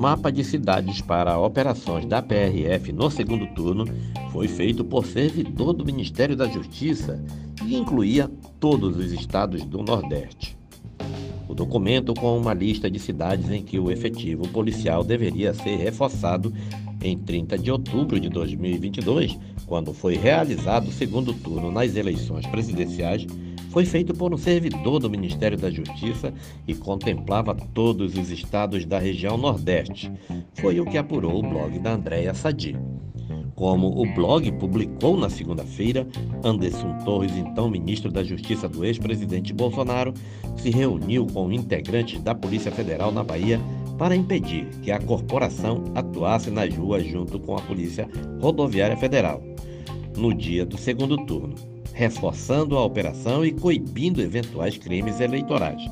mapa de cidades para operações da PRF no segundo turno foi feito por servidor do Ministério da Justiça e incluía todos os estados do Nordeste. O documento com uma lista de cidades em que o efetivo policial deveria ser reforçado em 30 de outubro de 2022, quando foi realizado o segundo turno nas eleições presidenciais, foi feito por um servidor do Ministério da Justiça e contemplava todos os estados da região Nordeste. Foi o que apurou o blog da Andréa Sadi. Como o blog publicou na segunda-feira, Anderson Torres, então ministro da Justiça do ex-presidente Bolsonaro, se reuniu com integrantes da Polícia Federal na Bahia para impedir que a corporação atuasse nas ruas junto com a Polícia Rodoviária Federal no dia do segundo turno reforçando a operação e coibindo eventuais crimes eleitorais.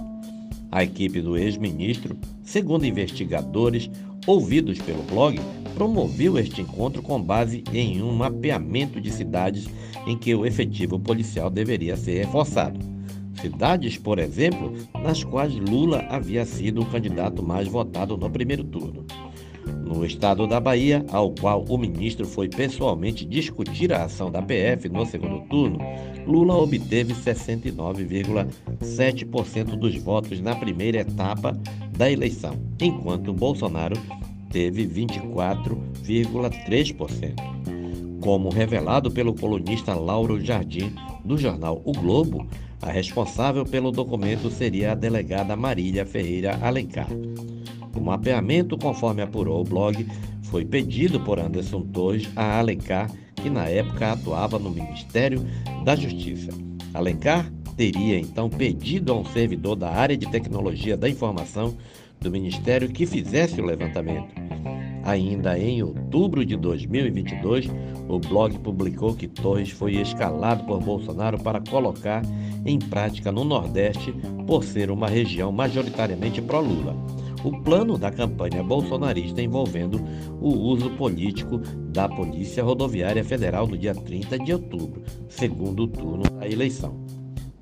A equipe do ex-ministro, segundo investigadores ouvidos pelo blog, promoveu este encontro com base em um mapeamento de cidades em que o efetivo policial deveria ser reforçado. Cidades, por exemplo, nas quais Lula havia sido o candidato mais votado no primeiro turno. No estado da Bahia, ao qual o ministro foi pessoalmente discutir a ação da PF no segundo turno, Lula obteve 69,7% dos votos na primeira etapa da eleição, enquanto Bolsonaro teve 24,3%. Como revelado pelo colunista Lauro Jardim, do jornal O Globo, a responsável pelo documento seria a delegada Marília Ferreira Alencar. O mapeamento, conforme apurou o blog, foi pedido por Anderson Torres a Alencar, que na época atuava no Ministério da Justiça. Alencar teria então pedido a um servidor da área de tecnologia da informação do Ministério que fizesse o levantamento. Ainda em outubro de 2022, o blog publicou que Torres foi escalado por Bolsonaro para colocar em prática no Nordeste por ser uma região majoritariamente pró-Lula o plano da campanha bolsonarista envolvendo o uso político da Polícia Rodoviária Federal no dia 30 de outubro, segundo turno da eleição.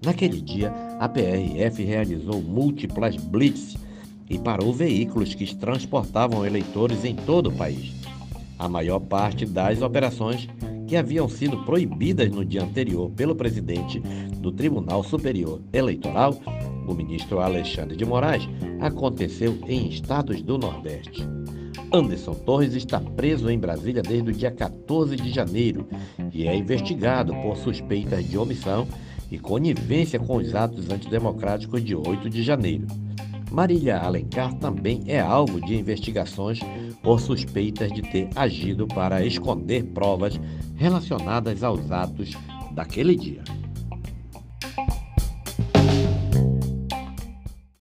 Naquele dia, a PRF realizou múltiplas blitz e parou veículos que transportavam eleitores em todo o país. A maior parte das operações que haviam sido proibidas no dia anterior pelo presidente do Tribunal Superior Eleitoral o ministro Alexandre de Moraes, aconteceu em estados do Nordeste. Anderson Torres está preso em Brasília desde o dia 14 de janeiro e é investigado por suspeitas de omissão e conivência com os atos antidemocráticos de 8 de janeiro. Marília Alencar também é alvo de investigações por suspeitas de ter agido para esconder provas relacionadas aos atos daquele dia.